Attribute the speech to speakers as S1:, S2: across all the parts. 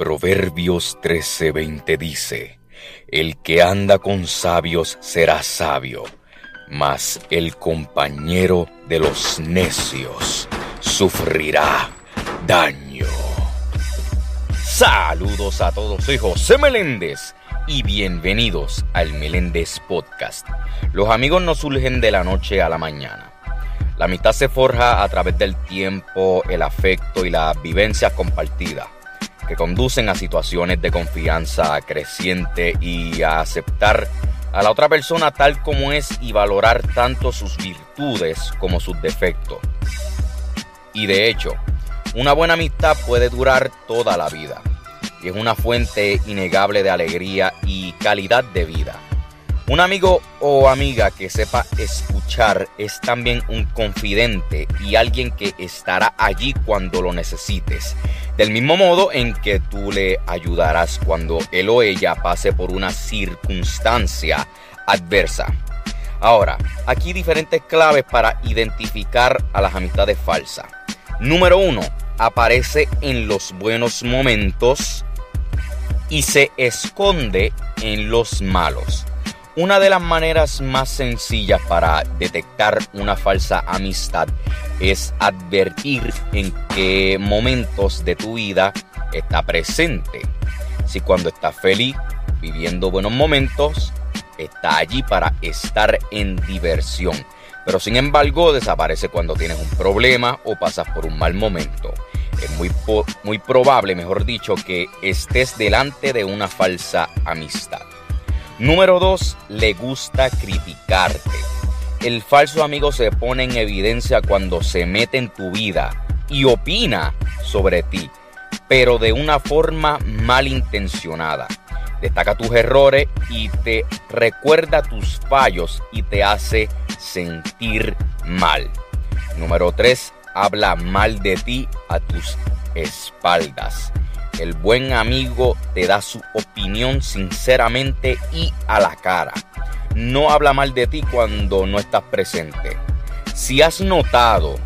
S1: Proverbios 13:20 dice, El que anda con sabios será sabio, mas el compañero de los necios sufrirá daño. Saludos a todos, soy José Meléndez y bienvenidos al Meléndez Podcast. Los amigos no surgen de la noche a la mañana. La amistad se forja a través del tiempo, el afecto y las vivencias compartidas que conducen a situaciones de confianza creciente y a aceptar a la otra persona tal como es y valorar tanto sus virtudes como sus defectos. Y de hecho, una buena amistad puede durar toda la vida y es una fuente innegable de alegría y calidad de vida. Un amigo o amiga que sepa escuchar es también un confidente y alguien que estará allí cuando lo necesites. Del mismo modo en que tú le ayudarás cuando él o ella pase por una circunstancia adversa. Ahora, aquí diferentes claves para identificar a las amistades falsas. Número uno, aparece en los buenos momentos y se esconde en los malos. Una de las maneras más sencillas para detectar una falsa amistad es advertir en qué momentos de tu vida está presente. Si cuando estás feliz, viviendo buenos momentos, está allí para estar en diversión. Pero sin embargo desaparece cuando tienes un problema o pasas por un mal momento. Es muy, muy probable, mejor dicho, que estés delante de una falsa amistad. Número 2. Le gusta criticarte. El falso amigo se pone en evidencia cuando se mete en tu vida y opina sobre ti, pero de una forma malintencionada. Destaca tus errores y te recuerda tus fallos y te hace sentir mal. Número 3. Habla mal de ti a tus espaldas. El buen amigo te da su opinión sinceramente y a la cara. No habla mal de ti cuando no estás presente. Si has notado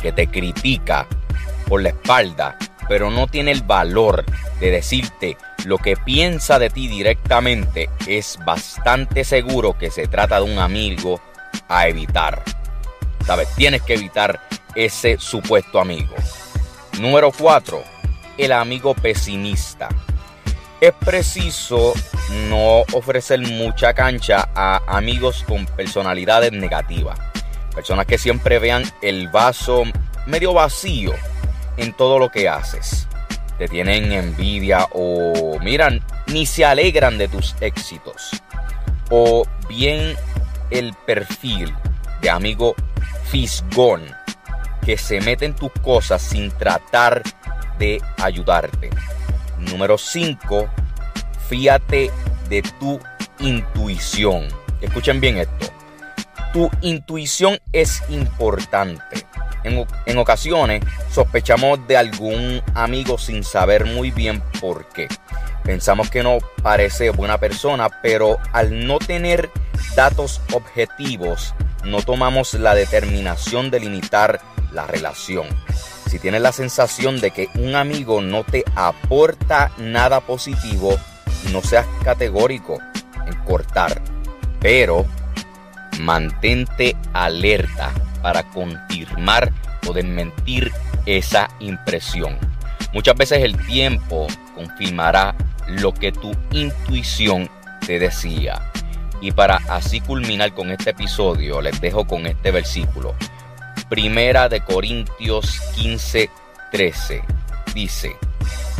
S1: que te critica por la espalda, pero no tiene el valor de decirte lo que piensa de ti directamente, es bastante seguro que se trata de un amigo a evitar. ¿Sabes? Tienes que evitar ese supuesto amigo. Número 4 el amigo pesimista. Es preciso no ofrecer mucha cancha a amigos con personalidades negativas. Personas que siempre vean el vaso medio vacío en todo lo que haces. Te tienen envidia o miran, ni se alegran de tus éxitos. O bien el perfil de amigo fisgón que se mete en tus cosas sin tratar de ayudarte. Número 5. Fíate de tu intuición. Escuchen bien esto. Tu intuición es importante. En, en, ocasiones sospechamos de algún amigo sin saber muy bien por qué. Pensamos que no parece buena persona, pero al no tener datos objetivos, no tomamos la determinación de limitar la relación si tienes la sensación de que un amigo no te aporta nada positivo, no seas categórico en cortar, pero mantente alerta para confirmar o desmentir esa impresión. Muchas veces el tiempo confirmará lo que tu intuición te decía. Y para así culminar con este episodio, les dejo con este versículo. Primera de Corintios 15, 13. Dice,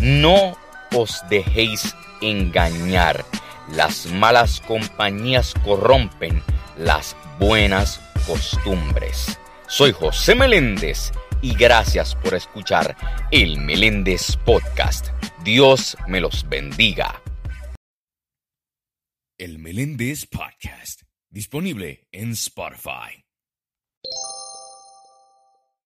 S1: no os dejéis engañar. Las malas compañías corrompen las buenas costumbres. Soy José Meléndez y gracias por escuchar el Meléndez Podcast. Dios me los bendiga.
S2: El Meléndez Podcast, disponible en Spotify.